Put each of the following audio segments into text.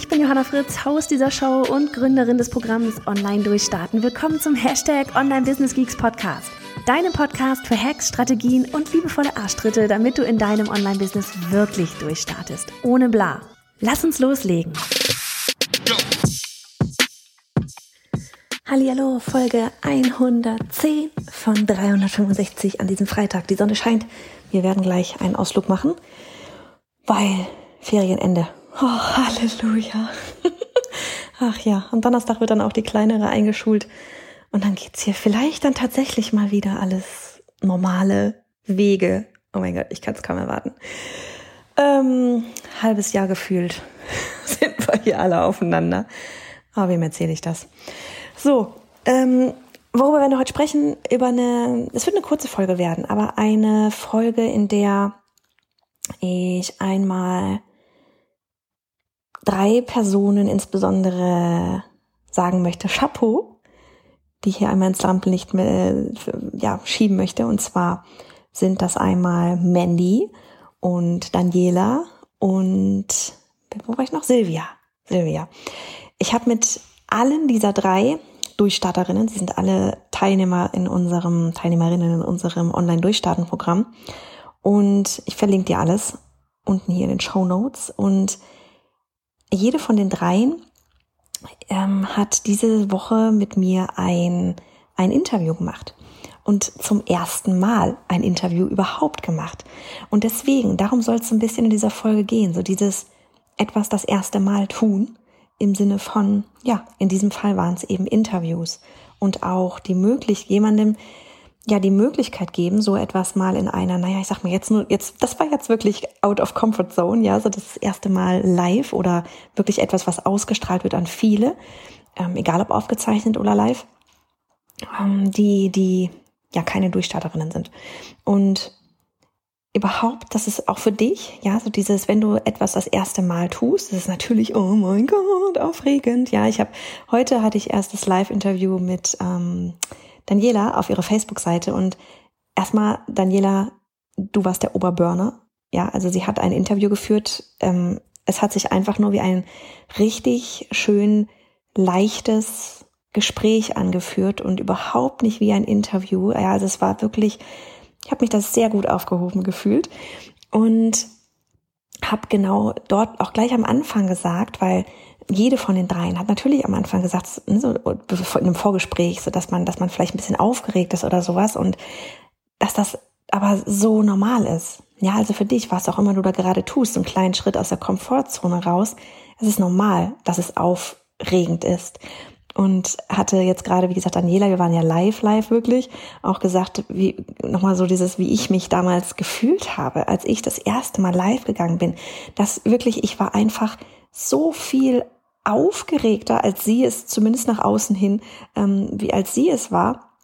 Ich bin Johanna Fritz, Haus dieser Show und Gründerin des Programms Online Durchstarten. Willkommen zum Hashtag Online Business Geeks Podcast. Deinem Podcast für Hacks, Strategien und liebevolle Arschtritte, damit du in deinem Online-Business wirklich durchstartest. Ohne bla. Lass uns loslegen. Hallihallo, Folge 110 von 365 an diesem Freitag. Die Sonne scheint. Wir werden gleich einen Ausflug machen, weil Ferienende. Oh, Halleluja. Ach ja, am Donnerstag wird dann auch die kleinere eingeschult. Und dann geht's hier vielleicht dann tatsächlich mal wieder alles normale Wege. Oh mein Gott, ich kann es kaum erwarten. Ähm, halbes Jahr gefühlt sind wir hier alle aufeinander. Aber wem erzähle ich das? So, ähm, worüber werden wir heute sprechen? Über eine, es wird eine kurze Folge werden, aber eine Folge, in der ich einmal drei Personen insbesondere sagen möchte, Chapeau, die hier einmal ins Rampenlicht ja, schieben möchte. Und zwar sind das einmal Mandy und Daniela und wo war ich noch? Silvia. Silvia. Ich habe mit allen dieser drei Durchstarterinnen, sie sind alle Teilnehmer in unserem, Teilnehmerinnen in unserem Online-Durchstarten-Programm. Und ich verlinke dir alles unten hier in den Show Notes. Und jede von den dreien ähm, hat diese Woche mit mir ein, ein Interview gemacht und zum ersten Mal ein Interview überhaupt gemacht. Und deswegen, darum soll es ein bisschen in dieser Folge gehen, so dieses etwas das erste Mal tun im Sinne von, ja, in diesem Fall waren es eben Interviews und auch die Möglichkeit, jemandem ja die Möglichkeit geben, so etwas mal in einer, naja, ich sag mal jetzt nur, jetzt, das war jetzt wirklich out of comfort zone, ja, so das erste Mal live oder wirklich etwas, was ausgestrahlt wird an viele, ähm, egal ob aufgezeichnet oder live, ähm, die, die ja keine Durchstarterinnen sind. Und überhaupt, das ist auch für dich, ja, so dieses, wenn du etwas das erste Mal tust, das ist natürlich, oh mein Gott, aufregend. Ja, ich habe, heute hatte ich erst das Live-Interview mit, ähm, Daniela auf ihre Facebook-Seite und erstmal, Daniela, du warst der Oberburner. Ja, also sie hat ein Interview geführt. Ähm, es hat sich einfach nur wie ein richtig schön leichtes Gespräch angeführt und überhaupt nicht wie ein Interview. Ja, also es war wirklich, ich habe mich das sehr gut aufgehoben gefühlt und habe genau dort auch gleich am Anfang gesagt, weil jede von den dreien hat natürlich am Anfang gesagt, ne, so in einem Vorgespräch, so dass man, dass man vielleicht ein bisschen aufgeregt ist oder sowas und dass das aber so normal ist. Ja, also für dich, was auch immer du da gerade tust, einen kleinen Schritt aus der Komfortzone raus, es ist normal, dass es aufregend ist. Und hatte jetzt gerade, wie gesagt, Daniela, wir waren ja live, live wirklich, auch gesagt, wie, nochmal so dieses, wie ich mich damals gefühlt habe, als ich das erste Mal live gegangen bin. Das wirklich, ich war einfach so viel aufgeregter, als sie es zumindest nach außen hin, ähm, wie als sie es war.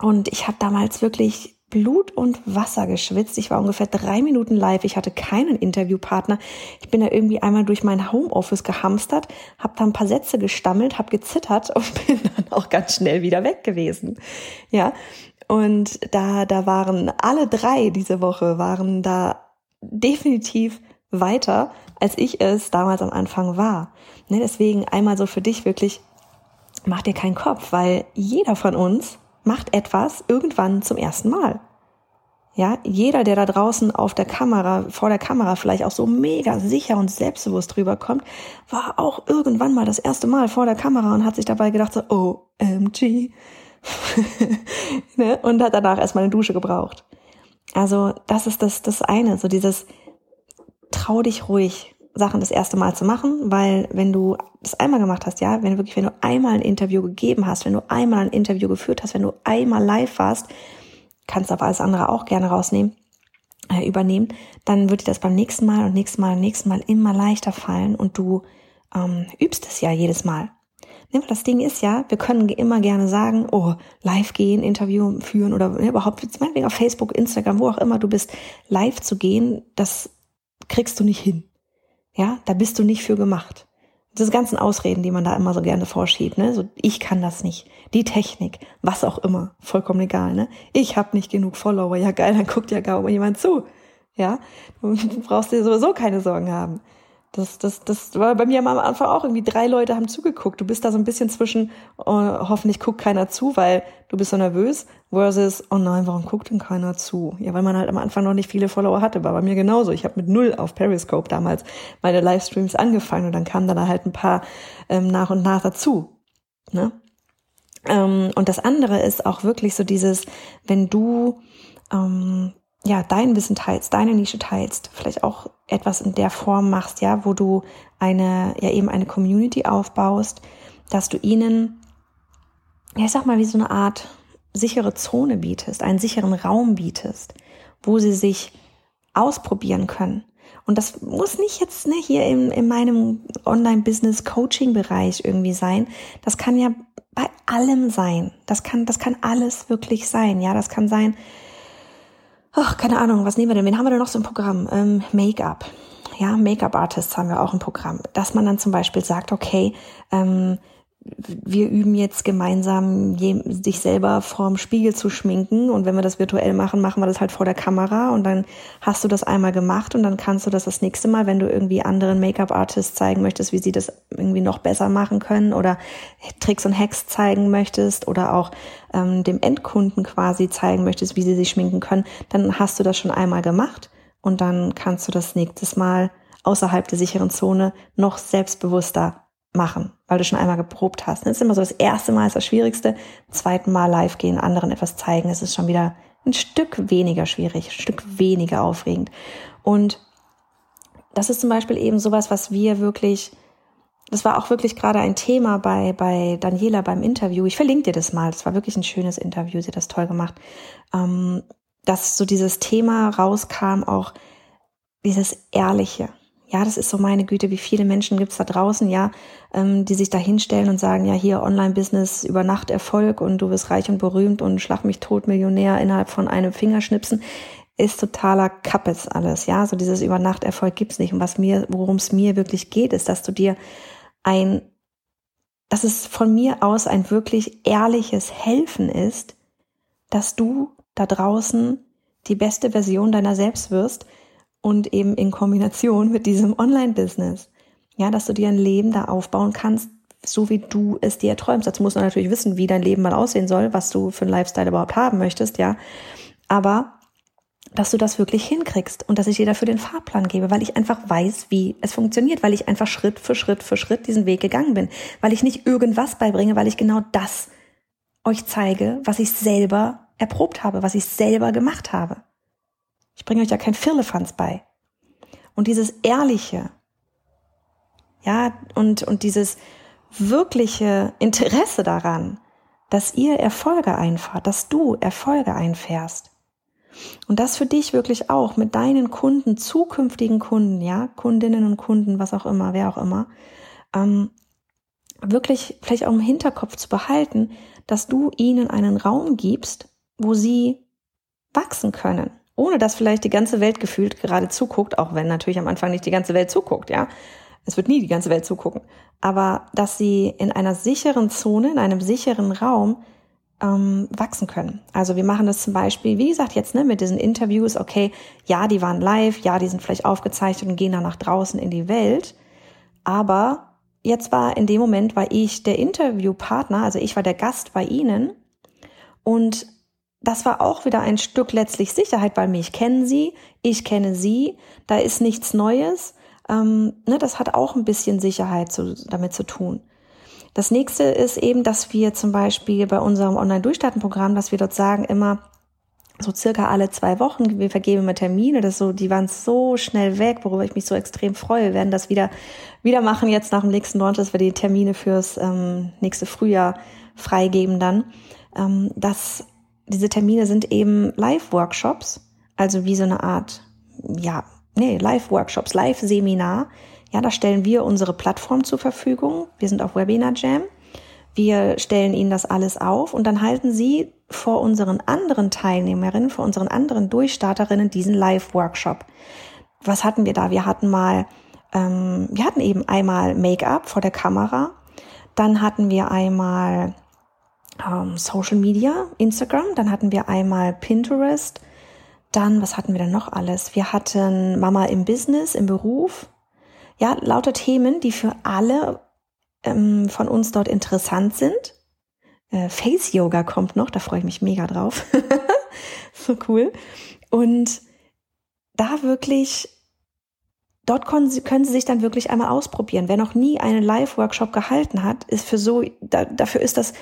Und ich habe damals wirklich Blut und Wasser geschwitzt. Ich war ungefähr drei Minuten live. Ich hatte keinen Interviewpartner. Ich bin da irgendwie einmal durch mein Homeoffice gehamstert, habe da ein paar Sätze gestammelt, habe gezittert und bin dann auch ganz schnell wieder weg gewesen. Ja, und da da waren alle drei diese Woche waren da definitiv weiter, als ich es damals am Anfang war. Ne, deswegen einmal so für dich wirklich, mach dir keinen Kopf, weil jeder von uns macht etwas irgendwann zum ersten Mal. Ja, jeder, der da draußen auf der Kamera, vor der Kamera vielleicht auch so mega sicher und selbstbewusst drüber kommt, war auch irgendwann mal das erste Mal vor der Kamera und hat sich dabei gedacht so, OMG. ne? Und hat danach erstmal eine Dusche gebraucht. Also, das ist das, das eine, so dieses, trau dich ruhig, Sachen das erste Mal zu machen, weil wenn du das einmal gemacht hast, ja, wenn du wirklich, wenn du einmal ein Interview gegeben hast, wenn du einmal ein Interview geführt hast, wenn du einmal live warst, kannst du aber alles andere auch gerne rausnehmen, äh, übernehmen, dann wird dir das beim nächsten Mal und nächsten Mal und nächsten Mal immer leichter fallen und du ähm, übst es ja jedes Mal. Das Ding ist ja, wir können immer gerne sagen, oh, live gehen, Interview führen oder überhaupt, meinetwegen auf Facebook, Instagram, wo auch immer du bist, live zu gehen, das kriegst du nicht hin. Ja, da bist du nicht für gemacht. Diese ganzen Ausreden, die man da immer so gerne vorschiebt, ne? So, ich kann das nicht. Die Technik, was auch immer, vollkommen egal, ne? Ich habe nicht genug Follower, ja geil, dann guckt ja kaum jemand zu. Ja, du brauchst dir sowieso keine Sorgen haben. Das, das, das war bei mir am Anfang auch irgendwie drei Leute haben zugeguckt. Du bist da so ein bisschen zwischen, oh, hoffentlich guckt keiner zu, weil du bist so nervös, versus, oh nein, warum guckt denn keiner zu? Ja, weil man halt am Anfang noch nicht viele Follower hatte, war bei mir genauso. Ich habe mit null auf Periscope damals meine Livestreams angefangen und dann kamen dann halt ein paar ähm, nach und nach dazu. Ne? Ähm, und das andere ist auch wirklich so dieses, wenn du ähm, ja, dein Wissen teilst, deine Nische teilst, vielleicht auch etwas in der Form machst, ja, wo du eine, ja eben eine Community aufbaust, dass du ihnen, ja, ich sag mal, wie so eine Art sichere Zone bietest, einen sicheren Raum bietest, wo sie sich ausprobieren können. Und das muss nicht jetzt ne, hier in, in meinem Online-Business-Coaching-Bereich irgendwie sein. Das kann ja bei allem sein. Das kann, das kann alles wirklich sein. Ja, das kann sein, ach, keine Ahnung, was nehmen wir denn? Wen haben wir denn noch so im Programm? Ähm, Make-up. Ja, Make-up-Artists haben wir auch im Programm. Dass man dann zum Beispiel sagt, okay, ähm, wir üben jetzt gemeinsam, sich selber vorm Spiegel zu schminken. Und wenn wir das virtuell machen, machen wir das halt vor der Kamera. Und dann hast du das einmal gemacht und dann kannst du das das nächste Mal, wenn du irgendwie anderen Make-up-Artists zeigen möchtest, wie sie das irgendwie noch besser machen können oder Tricks und Hacks zeigen möchtest oder auch ähm, dem Endkunden quasi zeigen möchtest, wie sie sich schminken können, dann hast du das schon einmal gemacht und dann kannst du das nächstes Mal außerhalb der sicheren Zone noch selbstbewusster machen, weil du schon einmal geprobt hast. Das ist immer so, das erste Mal ist das Schwierigste, zweiten Mal live gehen, anderen etwas zeigen, es ist schon wieder ein Stück weniger schwierig, ein Stück weniger aufregend. Und das ist zum Beispiel eben sowas, was wir wirklich, das war auch wirklich gerade ein Thema bei, bei Daniela beim Interview. Ich verlinke dir das mal. Das war wirklich ein schönes Interview. Sie hat das toll gemacht. Ähm, dass so dieses Thema rauskam, auch dieses Ehrliche ja, das ist so meine Güte, wie viele Menschen gibt's da draußen, ja, ähm, die sich da hinstellen und sagen, ja, hier Online-Business über Nacht Erfolg und du wirst reich und berühmt und schlag mich tot Millionär innerhalb von einem Fingerschnipsen, ist totaler Kappes alles, ja, so dieses über Nacht Erfolg gibt's nicht. Und was mir, worum es mir wirklich geht, ist, dass du dir ein, dass es von mir aus ein wirklich ehrliches Helfen ist, dass du da draußen die beste Version deiner selbst wirst, und eben in Kombination mit diesem Online-Business. Ja, dass du dir ein Leben da aufbauen kannst, so wie du es dir träumst. Dazu musst du natürlich wissen, wie dein Leben mal aussehen soll, was du für einen Lifestyle überhaupt haben möchtest, ja. Aber dass du das wirklich hinkriegst und dass ich dir dafür den Fahrplan gebe, weil ich einfach weiß, wie es funktioniert, weil ich einfach Schritt für Schritt für Schritt diesen Weg gegangen bin, weil ich nicht irgendwas beibringe, weil ich genau das euch zeige, was ich selber erprobt habe, was ich selber gemacht habe. Ich bringe euch ja kein Firlefanz bei. Und dieses Ehrliche, ja, und, und dieses wirkliche Interesse daran, dass ihr Erfolge einfahrt, dass du Erfolge einfährst. Und das für dich wirklich auch mit deinen Kunden, zukünftigen Kunden, ja, Kundinnen und Kunden, was auch immer, wer auch immer, ähm, wirklich vielleicht auch im Hinterkopf zu behalten, dass du ihnen einen Raum gibst, wo sie wachsen können, ohne dass vielleicht die ganze Welt gefühlt gerade zuguckt, auch wenn natürlich am Anfang nicht die ganze Welt zuguckt, ja. Es wird nie die ganze Welt zugucken. Aber dass sie in einer sicheren Zone, in einem sicheren Raum ähm, wachsen können. Also wir machen das zum Beispiel, wie gesagt, jetzt ne, mit diesen Interviews, okay, ja, die waren live, ja, die sind vielleicht aufgezeichnet und gehen dann nach draußen in die Welt. Aber jetzt war in dem Moment, war ich der Interviewpartner, also ich war der Gast bei Ihnen und das war auch wieder ein Stück letztlich Sicherheit, weil mich kennen sie, ich kenne sie, da ist nichts Neues. Ähm, ne, das hat auch ein bisschen Sicherheit zu, damit zu tun. Das nächste ist eben, dass wir zum Beispiel bei unserem Online-Durchstarten-Programm, dass wir dort sagen immer, so circa alle zwei Wochen, wir vergeben immer Termine, das so, die waren so schnell weg, worüber ich mich so extrem freue. Wir werden das wieder, wieder machen jetzt nach dem nächsten Launch, dass wir die Termine fürs ähm, nächste Frühjahr freigeben dann. Ähm, dass diese Termine sind eben Live-Workshops, also wie so eine Art, ja, nee, Live-Workshops, Live-Seminar. Ja, da stellen wir unsere Plattform zur Verfügung. Wir sind auf Webinar Jam. Wir stellen ihnen das alles auf und dann halten sie vor unseren anderen Teilnehmerinnen, vor unseren anderen Durchstarterinnen diesen Live-Workshop. Was hatten wir da? Wir hatten mal, ähm, wir hatten eben einmal Make-up vor der Kamera, dann hatten wir einmal ähm, Social Media, Instagram, dann hatten wir einmal Pinterest, dann, was hatten wir denn noch alles? Wir hatten Mama im Business, im Beruf. Ja, lauter Themen, die für alle ähm, von uns dort interessant sind. Äh, Face Yoga kommt noch, da freue ich mich mega drauf. so cool. Und da wirklich, dort können Sie, können Sie sich dann wirklich einmal ausprobieren. Wer noch nie einen Live-Workshop gehalten hat, ist für so, da, dafür ist das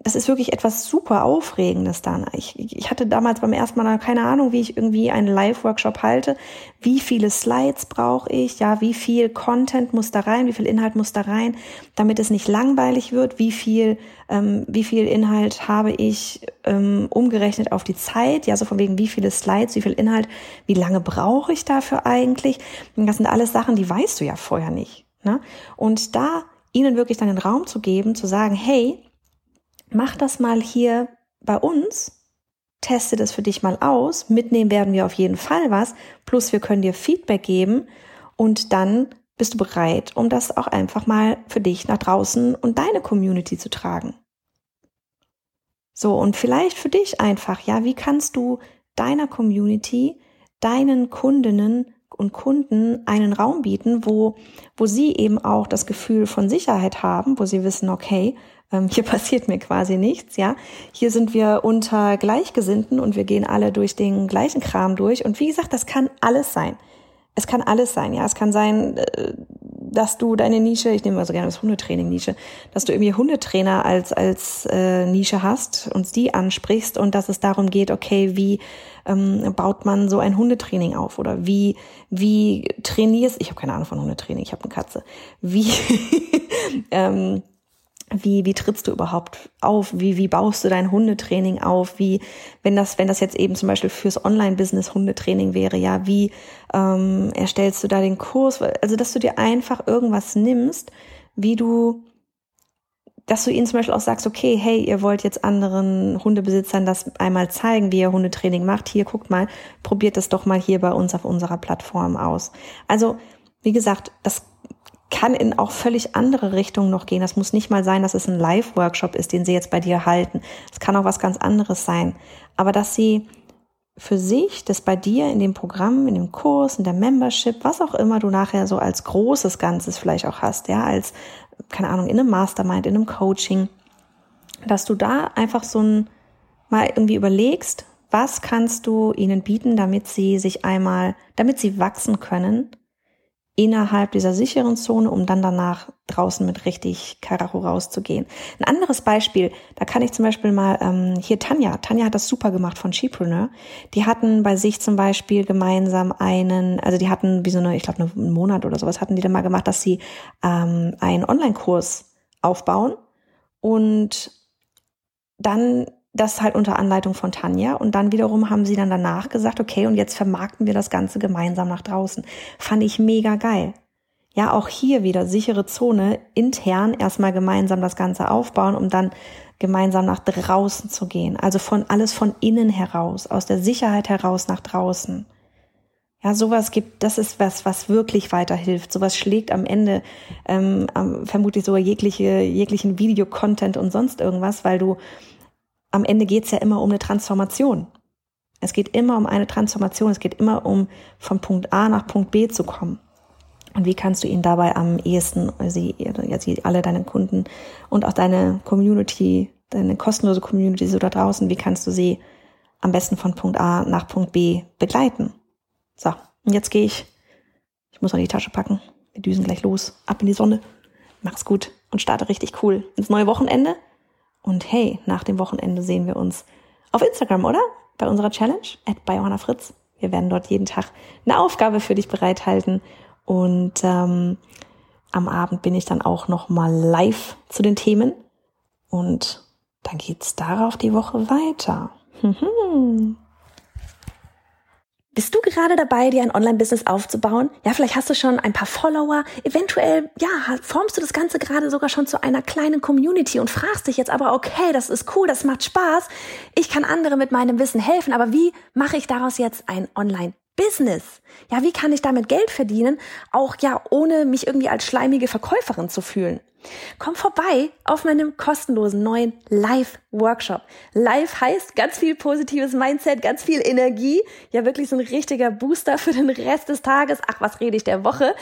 das ist wirklich etwas super Aufregendes dann. Ich, ich hatte damals beim ersten Mal keine Ahnung, wie ich irgendwie einen Live-Workshop halte. Wie viele Slides brauche ich? Ja, wie viel Content muss da rein? Wie viel Inhalt muss da rein, damit es nicht langweilig wird? Wie viel, ähm, wie viel Inhalt habe ich ähm, umgerechnet auf die Zeit? Ja, so von wegen, wie viele Slides, wie viel Inhalt, wie lange brauche ich dafür eigentlich? Das sind alles Sachen, die weißt du ja vorher nicht. Ne? Und da ihnen wirklich dann den Raum zu geben, zu sagen, hey, mach das mal hier bei uns, teste das für dich mal aus, mitnehmen werden wir auf jeden Fall was, plus wir können dir Feedback geben. Und dann bist du bereit, um das auch einfach mal für dich nach draußen und deine Community zu tragen. So, und vielleicht für dich einfach, ja, wie kannst du deiner Community, deinen Kundinnen und Kunden einen Raum bieten, wo, wo sie eben auch das Gefühl von Sicherheit haben, wo sie wissen, okay, ähm, hier passiert mir quasi nichts, ja. Hier sind wir unter Gleichgesinnten und wir gehen alle durch den gleichen Kram durch. Und wie gesagt, das kann alles sein. Es kann alles sein, ja. Es kann sein, äh, dass du deine Nische, ich nehme mal so gerne das Hundetraining-Nische, dass du irgendwie Hundetrainer als, als äh, Nische hast und die ansprichst und dass es darum geht, okay, wie ähm, baut man so ein Hundetraining auf oder wie, wie trainierst, ich habe keine Ahnung von Hundetraining, ich habe eine Katze, wie, ähm, wie, wie trittst du überhaupt auf? Wie, wie baust du dein Hundetraining auf? Wie, wenn das, wenn das jetzt eben zum Beispiel fürs Online-Business Hundetraining wäre, ja, wie ähm, erstellst du da den Kurs? Also, dass du dir einfach irgendwas nimmst, wie du, dass du ihnen zum Beispiel auch sagst, okay, hey, ihr wollt jetzt anderen Hundebesitzern das einmal zeigen, wie ihr Hundetraining macht. Hier, guckt mal, probiert das doch mal hier bei uns auf unserer Plattform aus. Also, wie gesagt, das kann in auch völlig andere Richtungen noch gehen. Das muss nicht mal sein, dass es ein Live-Workshop ist, den sie jetzt bei dir halten. Es kann auch was ganz anderes sein. Aber dass sie für sich, das bei dir in dem Programm, in dem Kurs, in der Membership, was auch immer du nachher so als großes Ganzes vielleicht auch hast, ja, als, keine Ahnung, in einem Mastermind, in einem Coaching, dass du da einfach so ein, mal irgendwie überlegst, was kannst du ihnen bieten, damit sie sich einmal, damit sie wachsen können innerhalb dieser sicheren Zone, um dann danach draußen mit richtig Karacho rauszugehen. Ein anderes Beispiel, da kann ich zum Beispiel mal, ähm, hier Tanja, Tanja hat das super gemacht von Shepreneur. Die hatten bei sich zum Beispiel gemeinsam einen, also die hatten wie so eine, ich glaube einen Monat oder sowas hatten die dann mal gemacht, dass sie ähm, einen Online-Kurs aufbauen und dann das halt unter Anleitung von Tanja. Und dann wiederum haben sie dann danach gesagt, okay, und jetzt vermarkten wir das Ganze gemeinsam nach draußen. Fand ich mega geil. Ja, auch hier wieder sichere Zone, intern erstmal gemeinsam das Ganze aufbauen, um dann gemeinsam nach draußen zu gehen. Also von alles von innen heraus, aus der Sicherheit heraus nach draußen. Ja, sowas gibt, das ist was, was wirklich weiterhilft. Sowas schlägt am Ende ähm, vermutlich sogar jegliche, jeglichen Videocontent und sonst irgendwas, weil du am Ende geht es ja immer um eine Transformation. Es geht immer um eine Transformation. Es geht immer um von Punkt A nach Punkt B zu kommen. Und wie kannst du ihnen dabei am ehesten, sie, ja, sie alle deine Kunden und auch deine Community, deine kostenlose Community so da draußen, wie kannst du sie am besten von Punkt A nach Punkt B begleiten? So, und jetzt gehe ich, ich muss noch die Tasche packen. Wir düsen gleich los, ab in die Sonne. Mach's gut und starte richtig cool ins neue Wochenende. Und hey, nach dem Wochenende sehen wir uns auf Instagram, oder? Bei unserer Challenge at bei Fritz. Wir werden dort jeden Tag eine Aufgabe für dich bereithalten. Und ähm, am Abend bin ich dann auch noch mal live zu den Themen. Und dann geht's darauf die Woche weiter. Bist du gerade dabei, dir ein Online-Business aufzubauen? Ja, vielleicht hast du schon ein paar Follower. Eventuell, ja, formst du das Ganze gerade sogar schon zu einer kleinen Community und fragst dich jetzt aber, okay, das ist cool, das macht Spaß. Ich kann andere mit meinem Wissen helfen, aber wie mache ich daraus jetzt ein Online-Business? Ja, wie kann ich damit Geld verdienen? Auch ja, ohne mich irgendwie als schleimige Verkäuferin zu fühlen. Komm vorbei auf meinem kostenlosen neuen Live-Workshop. Live heißt ganz viel positives Mindset, ganz viel Energie. Ja, wirklich so ein richtiger Booster für den Rest des Tages. Ach, was rede ich der Woche?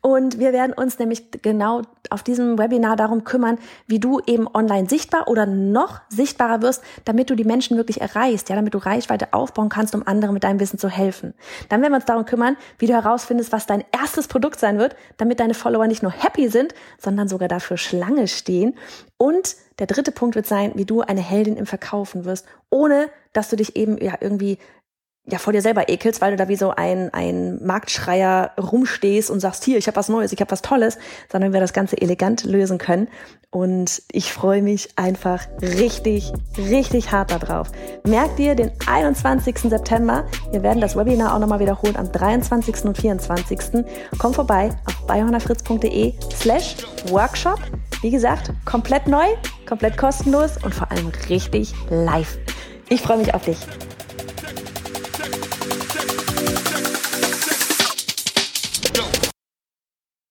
Und wir werden uns nämlich genau auf diesem Webinar darum kümmern, wie du eben online sichtbar oder noch sichtbarer wirst, damit du die Menschen wirklich erreichst, ja, damit du Reichweite aufbauen kannst, um anderen mit deinem Wissen zu helfen. Dann werden wir uns darum kümmern, wie du herausfindest, was dein erstes Produkt sein wird, damit deine Follower nicht nur happy sind, sondern sogar dafür für Schlange stehen. Und der dritte Punkt wird sein, wie du eine Heldin im Verkaufen wirst, ohne dass du dich eben ja irgendwie ja vor dir selber ekelst, weil du da wie so ein, ein Marktschreier rumstehst und sagst, hier, ich habe was Neues, ich habe was Tolles, sondern wir das Ganze elegant lösen können. Und ich freue mich einfach richtig, richtig hart darauf. Merk dir den 21. September. Wir werden das Webinar auch nochmal wiederholen am 23. und 24. Komm vorbei auf bayhornerfritz.de slash Workshop. Wie gesagt, komplett neu, komplett kostenlos und vor allem richtig live. Ich freue mich auf dich.